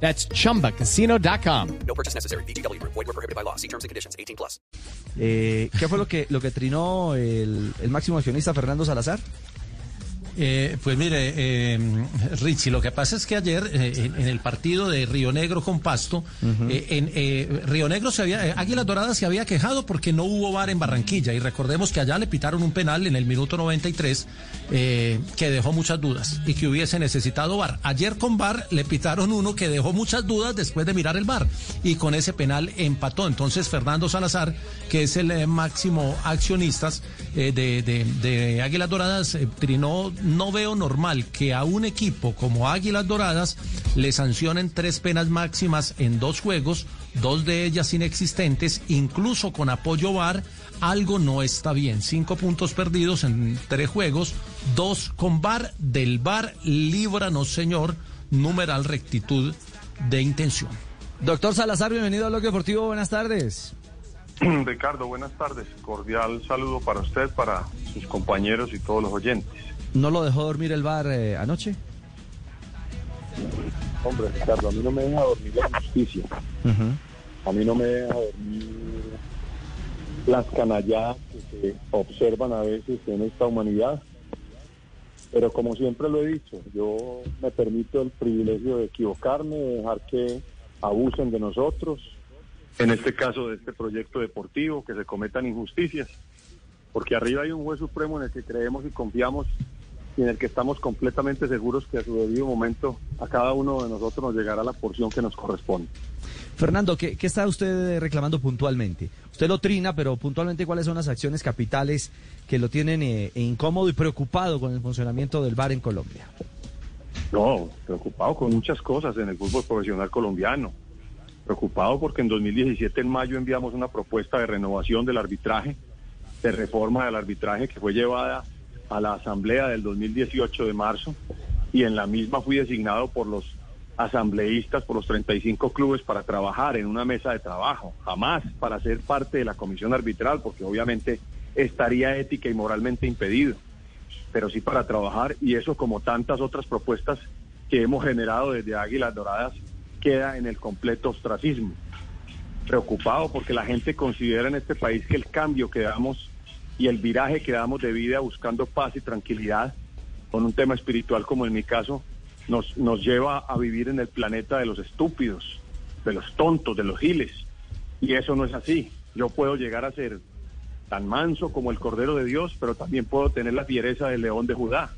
That's chumbacasino.com. No purchase necessary. BGW. Void were prohibited by law. See terms and conditions. 18 plus. Eh, ¿Qué fue lo que, lo que trinó el, el máximo accionista Fernando Salazar? Eh, pues mire, eh, Richie, lo que pasa es que ayer eh, en, el partido de Río Negro con Pasto, eh, en eh, Río Negro se había, Águilas Doradas se había quejado porque no hubo bar en Barranquilla y recordemos que allá le pitaron un penal en el minuto 93 eh, que dejó muchas dudas y que hubiese necesitado bar. Ayer con bar le pitaron uno que dejó muchas dudas después de mirar el bar y con ese penal empató. Entonces Fernando Salazar, que es el máximo accionista eh, de, de, de Águilas Doradas, trinó no veo normal que a un equipo como Águilas Doradas le sancionen tres penas máximas en dos juegos, dos de ellas inexistentes, incluso con apoyo VAR. Algo no está bien. Cinco puntos perdidos en tres juegos, dos con VAR. Del VAR, líbranos, señor, numeral rectitud de intención. Doctor Salazar, bienvenido a Bloque Deportivo, buenas tardes. Ricardo, buenas tardes. Cordial saludo para usted, para sus compañeros y todos los oyentes. ¿No lo dejó dormir el bar eh, anoche? Hombre, Ricardo, a mí no me deja dormir la justicia. A mí no me deja dormir las canalladas que se observan a veces en esta humanidad. Pero como siempre lo he dicho, yo me permito el privilegio de equivocarme, de dejar que abusen de nosotros. En este caso de este proyecto deportivo, que se cometan injusticias. Porque arriba hay un juez supremo en el que creemos y confiamos y en el que estamos completamente seguros que a su debido momento a cada uno de nosotros nos llegará la porción que nos corresponde. Fernando, ¿qué, qué está usted reclamando puntualmente? Usted lo trina, pero puntualmente, ¿cuáles son las acciones capitales que lo tienen eh, incómodo y preocupado con el funcionamiento del bar en Colombia? No, preocupado con muchas cosas en el fútbol profesional colombiano. Preocupado porque en 2017, en mayo, enviamos una propuesta de renovación del arbitraje, de reforma del arbitraje que fue llevada a la asamblea del 2018 de marzo y en la misma fui designado por los asambleístas, por los 35 clubes para trabajar en una mesa de trabajo, jamás para ser parte de la comisión arbitral, porque obviamente estaría ética y moralmente impedido, pero sí para trabajar y eso como tantas otras propuestas que hemos generado desde Águilas Doradas queda en el completo ostracismo. Preocupado porque la gente considera en este país que el cambio que damos y el viraje que damos de vida buscando paz y tranquilidad con un tema espiritual como en mi caso, nos, nos lleva a vivir en el planeta de los estúpidos, de los tontos, de los giles. Y eso no es así. Yo puedo llegar a ser tan manso como el Cordero de Dios, pero también puedo tener la fiereza del león de Judá.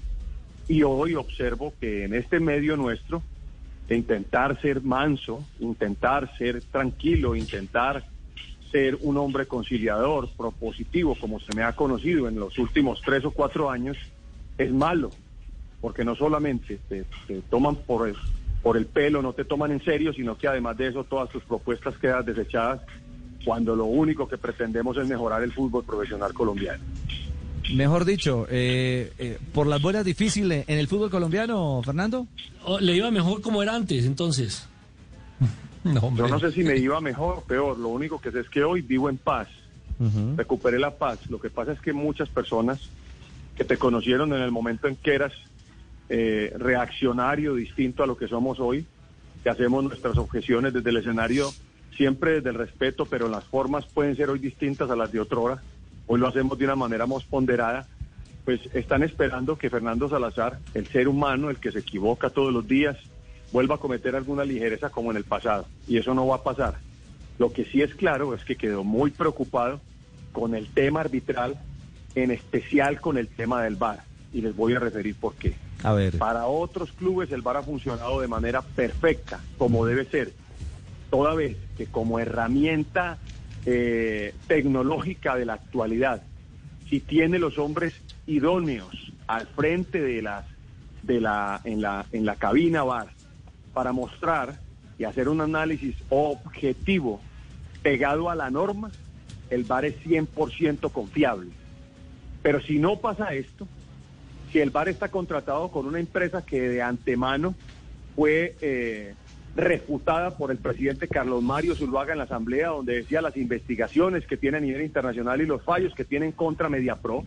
Y hoy observo que en este medio nuestro, de intentar ser manso, intentar ser tranquilo, intentar ser un hombre conciliador, propositivo, como se me ha conocido en los últimos tres o cuatro años, es malo, porque no solamente te, te toman por el, por el pelo, no te toman en serio, sino que además de eso todas tus propuestas quedan desechadas cuando lo único que pretendemos es mejorar el fútbol profesional colombiano. Mejor dicho, eh, eh, por las buenas difíciles en el fútbol colombiano, Fernando. Oh, le iba mejor como era antes, entonces. No, hombre. Yo no sé si me iba mejor o peor, lo único que sé es que hoy vivo en paz, recuperé la paz. Lo que pasa es que muchas personas que te conocieron en el momento en que eras eh, reaccionario distinto a lo que somos hoy, que hacemos nuestras objeciones desde el escenario, siempre desde el respeto, pero las formas pueden ser hoy distintas a las de otrora. Hoy lo hacemos de una manera más ponderada. Pues están esperando que Fernando Salazar, el ser humano, el que se equivoca todos los días, vuelva a cometer alguna ligereza como en el pasado. Y eso no va a pasar. Lo que sí es claro es que quedó muy preocupado con el tema arbitral, en especial con el tema del VAR. Y les voy a referir por qué. A ver. Para otros clubes el VAR ha funcionado de manera perfecta, como debe ser, toda vez que como herramienta eh, tecnológica de la actualidad, si tiene los hombres idóneos al frente de las de la en la en la cabina VAR para mostrar y hacer un análisis objetivo pegado a la norma, el VAR es 100% confiable. Pero si no pasa esto, si el VAR está contratado con una empresa que de antemano fue eh, refutada por el presidente Carlos Mario Zuluaga en la Asamblea, donde decía las investigaciones que tiene a nivel internacional y los fallos que tienen contra Mediapro,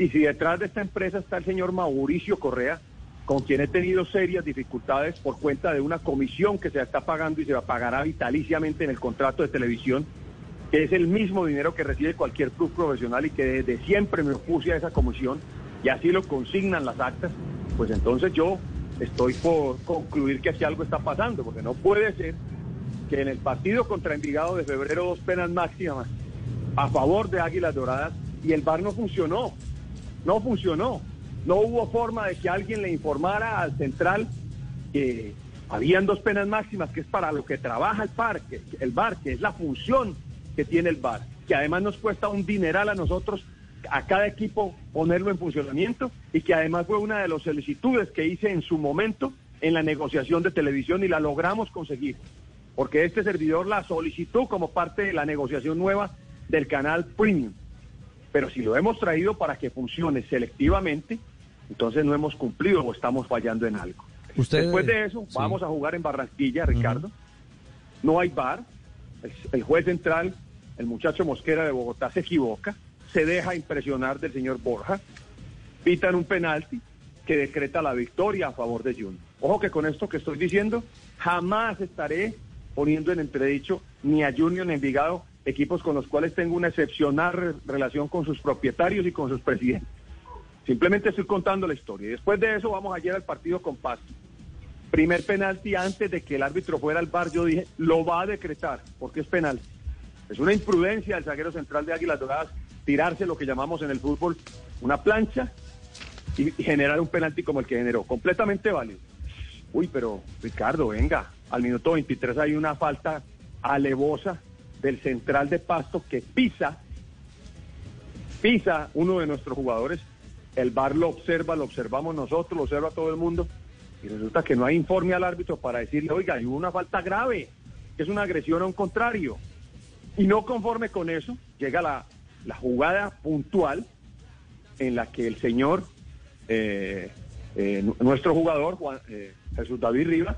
y si detrás de esta empresa está el señor Mauricio Correa, con quien he tenido serias dificultades por cuenta de una comisión que se está pagando y se pagará vitaliciamente en el contrato de televisión, que es el mismo dinero que recibe cualquier club profesional y que desde siempre me opuse a esa comisión y así lo consignan las actas, pues entonces yo estoy por concluir que aquí algo está pasando, porque no puede ser que en el partido contra Envigado de febrero dos penas máximas a favor de Águilas Doradas y el VAR no funcionó, no funcionó. No hubo forma de que alguien le informara al central que habían dos penas máximas, que es para lo que trabaja el parque, el bar, que es la función que tiene el bar, que además nos cuesta un dineral a nosotros, a cada equipo ponerlo en funcionamiento y que además fue una de las solicitudes que hice en su momento en la negociación de televisión y la logramos conseguir, porque este servidor la solicitó como parte de la negociación nueva del canal Premium. Pero si lo hemos traído para que funcione selectivamente, entonces no hemos cumplido o estamos fallando en algo. Usted- Después de eso, sí. vamos a jugar en Barranquilla, Ricardo. No hay bar. El, el juez central, el muchacho Mosquera de Bogotá, se equivoca, se deja impresionar del señor Borja, pitan un penalti que decreta la victoria a favor de Junior. Ojo que con esto que estoy diciendo, jamás estaré poniendo en entredicho ni a Junior ni a Envigado, equipos con los cuales tengo una excepcional re- relación con sus propietarios y con sus presidentes. Simplemente estoy contando la historia. Y después de eso vamos ayer al partido con Pasto. Primer penalti antes de que el árbitro fuera al bar, yo dije, lo va a decretar, porque es penal. Es una imprudencia del zaguero central de Águilas Doradas tirarse lo que llamamos en el fútbol una plancha y, y generar un penalti como el que generó. Completamente válido. Uy, pero Ricardo, venga, al minuto 23 hay una falta alevosa del central de Pasto que pisa pisa uno de nuestros jugadores, el VAR lo observa, lo observamos nosotros, lo observa todo el mundo, y resulta que no hay informe al árbitro para decirle, oiga, hay una falta grave, es una agresión a un contrario. Y no conforme con eso, llega la, la jugada puntual en la que el señor, eh, eh, nu- nuestro jugador, Juan- eh, Jesús David Rivas,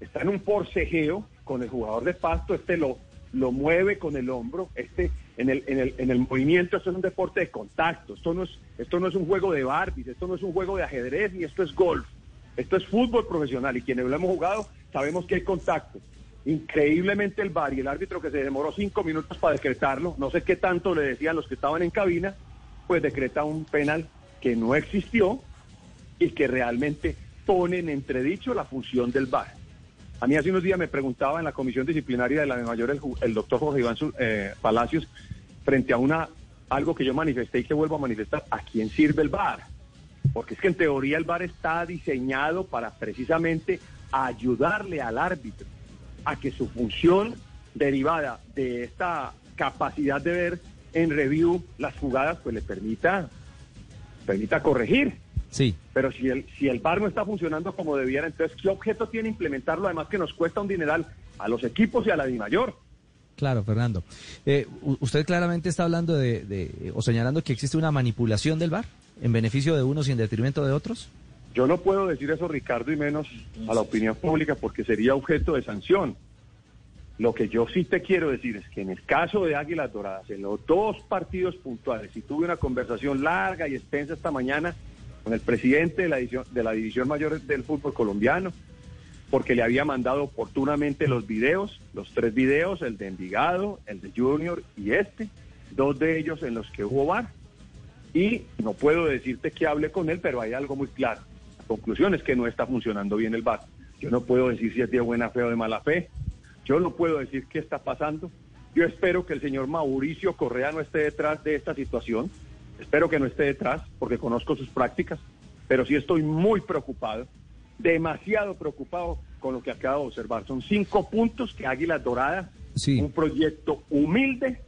está en un forcejeo con el jugador de pasto, este lo, lo mueve con el hombro, este en el, en el, en el movimiento, esto es un deporte de contacto, esto no es, esto no es un juego de Barbies, esto no es un juego de ajedrez, ni esto es golf, esto es fútbol profesional y quienes lo hemos jugado sabemos que hay contacto. Increíblemente el VAR y el árbitro que se demoró cinco minutos para decretarlo, no sé qué tanto le decían los que estaban en cabina, pues decreta un penal que no existió y que realmente pone en entredicho la función del VAR. A mí hace unos días me preguntaba en la comisión disciplinaria de la de mayor el, el doctor Jorge Iván eh, Palacios frente a una algo que yo manifesté y que vuelvo a manifestar, ¿a quién sirve el VAR? Porque es que en teoría el VAR está diseñado para precisamente ayudarle al árbitro a que su función derivada de esta capacidad de ver en review las jugadas pues le permita permita corregir. Sí. Pero si el, si el VAR no está funcionando como debiera, entonces ¿qué objeto tiene implementarlo? Además que nos cuesta un dineral a los equipos y a la DIMAYOR. Claro, Fernando. Eh, usted claramente está hablando de, de- o señalando que existe una manipulación del VAR en beneficio de unos y en detrimento de otros. Yo no puedo decir eso, Ricardo, y menos a la opinión pública, porque sería objeto de sanción. Lo que yo sí te quiero decir es que en el caso de Águilas Doradas, en los dos partidos puntuales, y tuve una conversación larga y extensa esta mañana con el presidente de la, división, de la división mayor del fútbol colombiano, porque le había mandado oportunamente los videos, los tres videos, el de Envigado, el de Junior y este, dos de ellos en los que hubo VAR. Y no puedo decirte que hable con él, pero hay algo muy claro. La conclusión es que no está funcionando bien el VAR. Yo no puedo decir si es de buena fe o de mala fe. Yo no puedo decir qué está pasando. Yo espero que el señor Mauricio Correa no esté detrás de esta situación. Espero que no esté detrás, porque conozco sus prácticas. Pero sí estoy muy preocupado, demasiado preocupado con lo que acabo de observar. Son cinco puntos que Águilas Doradas, Sí. un proyecto humilde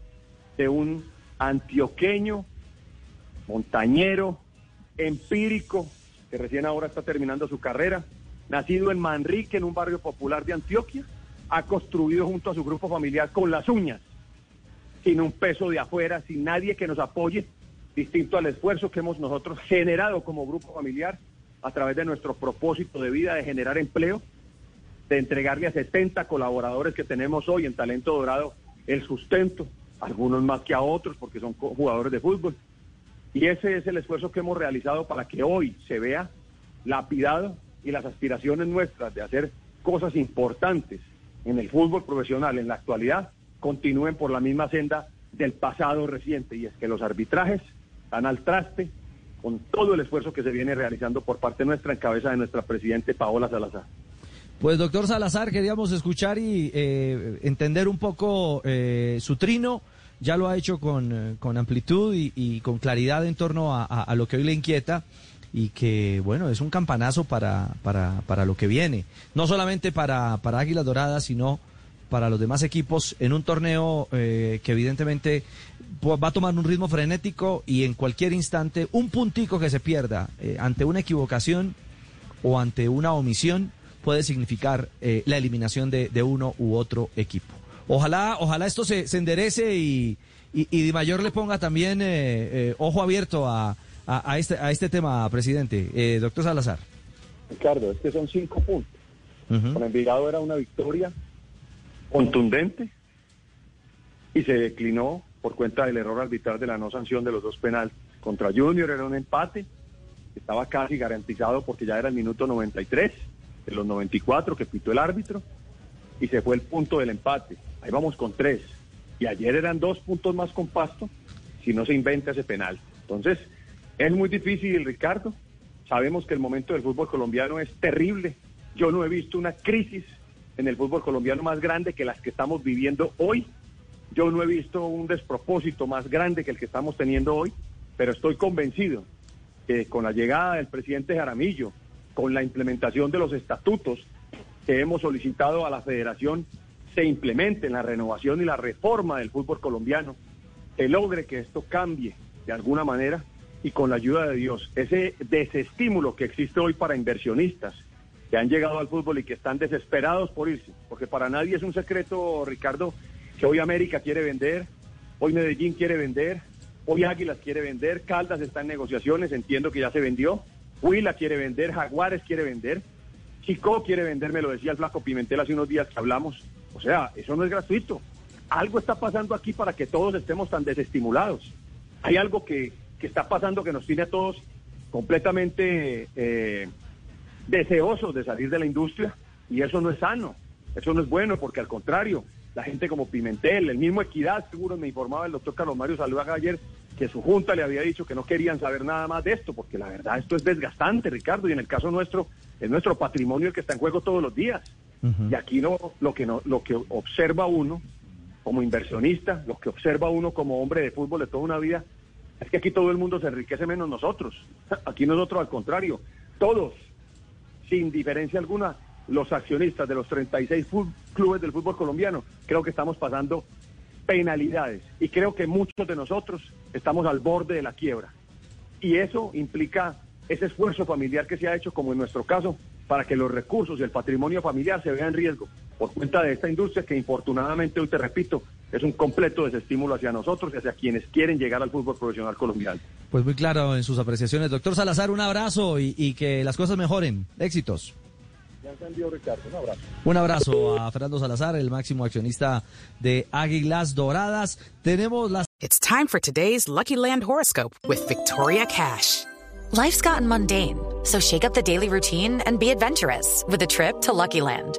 de un antioqueño montañero, empírico, que recién ahora está terminando su carrera, nacido en Manrique, en un barrio popular de Antioquia, ha construido junto a su grupo familiar con las uñas sin un peso de afuera, sin nadie que nos apoye, distinto al esfuerzo que hemos nosotros generado como grupo familiar a través de nuestro propósito de vida de generar empleo, de entregarle a 70 colaboradores que tenemos hoy en Talento Dorado el sustento, algunos más que a otros porque son jugadores de fútbol. Y ese es el esfuerzo que hemos realizado para que hoy se vea lapidado y las aspiraciones nuestras de hacer cosas importantes en el fútbol profesional en la actualidad continúen por la misma senda del pasado reciente y es que los arbitrajes están al traste con todo el esfuerzo que se viene realizando por parte nuestra en cabeza de nuestra presidente Paola Salazar. Pues doctor Salazar, queríamos escuchar y eh, entender un poco eh, su trino. Ya lo ha hecho con, eh, con amplitud y, y con claridad en torno a, a- a lo que hoy le inquieta y que, bueno, es un campanazo para, para, para lo que viene. No solamente para, para Águilas Doradas, sino para los demás equipos en un torneo eh, que evidentemente va a tomar un ritmo frenético y en cualquier instante un puntico que se pierda eh, ante una equivocación o ante una omisión puede significar eh, la eliminación de, de uno u otro equipo. Ojalá, ojalá esto se, se enderece y, y, y Di Mayor le ponga también ojo abierto a, a, a este, a este tema, presidente. Eh, doctor Salazar. Ricardo, es que son cinco puntos. Ujú. Con Envigado era una victoria contundente y se declinó por cuenta del error arbitral de la no sanción de los dos penales. Contra Junior era un empate, estaba casi garantizado porque ya era el minuto 93 de los 94 que pitó el árbitro y se fue el punto del empate. Ahí vamos con tres. Y ayer eran dos puntos más con Pasto si no se inventa ese penal. Entonces, es muy difícil, Ricardo. Sabemos que el momento del fútbol colombiano es terrible. Yo no he visto una crisis en el fútbol colombiano más grande que las que estamos viviendo hoy. Yo no he visto un despropósito más grande que el que estamos teniendo hoy, pero estoy convencido que con la llegada del presidente Jaramillo, con la implementación de los estatutos que hemos solicitado a la federación, se implementen la renovación y la reforma del fútbol colombiano, se logre que esto cambie de alguna manera y con la ayuda de Dios, ese desestímulo que existe hoy para inversionistas que han llegado al fútbol y que están desesperados por irse, porque para nadie es un secreto, Ricardo, que hoy América quiere vender, hoy Medellín quiere vender, hoy Águilas quiere vender, Caldas está en negociaciones, entiendo que ya se vendió, Huila quiere vender, Jaguares quiere vender, Chico quiere vender, me lo decía el flaco Pimentel hace unos días que hablamos, o sea, eso no es gratuito. Algo está pasando aquí para que todos estemos tan desestimulados. Hay algo que, que está pasando que nos tiene a todos completamente eh, deseosos de salir de la industria y eso no es sano, eso no es bueno porque al contrario, la gente como Pimentel, el mismo Equidad, seguro me informaba el doctor Carlos Mario Salvaga ayer que su junta le había dicho que no querían saber nada más de esto porque la verdad esto es desgastante, Ricardo, y en el caso nuestro es nuestro patrimonio el que está en juego todos los días. Y aquí no lo que no lo que observa uno como inversionista, lo que observa uno como hombre de fútbol de toda una vida es que aquí todo el mundo se enriquece menos nosotros. Aquí nosotros al contrario, todos sin diferencia alguna, los accionistas de los 36 fu- clubes del fútbol colombiano, creo que estamos pasando penalidades y creo que muchos de nosotros estamos al borde de la quiebra. Y eso implica ese esfuerzo familiar que se ha hecho, como en nuestro caso, para que los recursos y el patrimonio familiar se vean en riesgo por cuenta de esta industria que infortunadamente, hoy te repito, es un completo desestímulo hacia nosotros y hacia quienes quieren llegar al fútbol profesional colombiano. Pues muy claro en sus apreciaciones. Doctor Salazar, un abrazo y, y que las cosas mejoren. Éxitos. Ya entendió, Ricardo. Un abrazo. Un abrazo a Fernando Salazar, el máximo accionista de Águilas Doradas. Tenemos las It's time for today's Lucky Land horoscope with Victoria Cash. Life's gotten mundane, so shake up the daily routine and be adventurous with a trip to Lucky Land.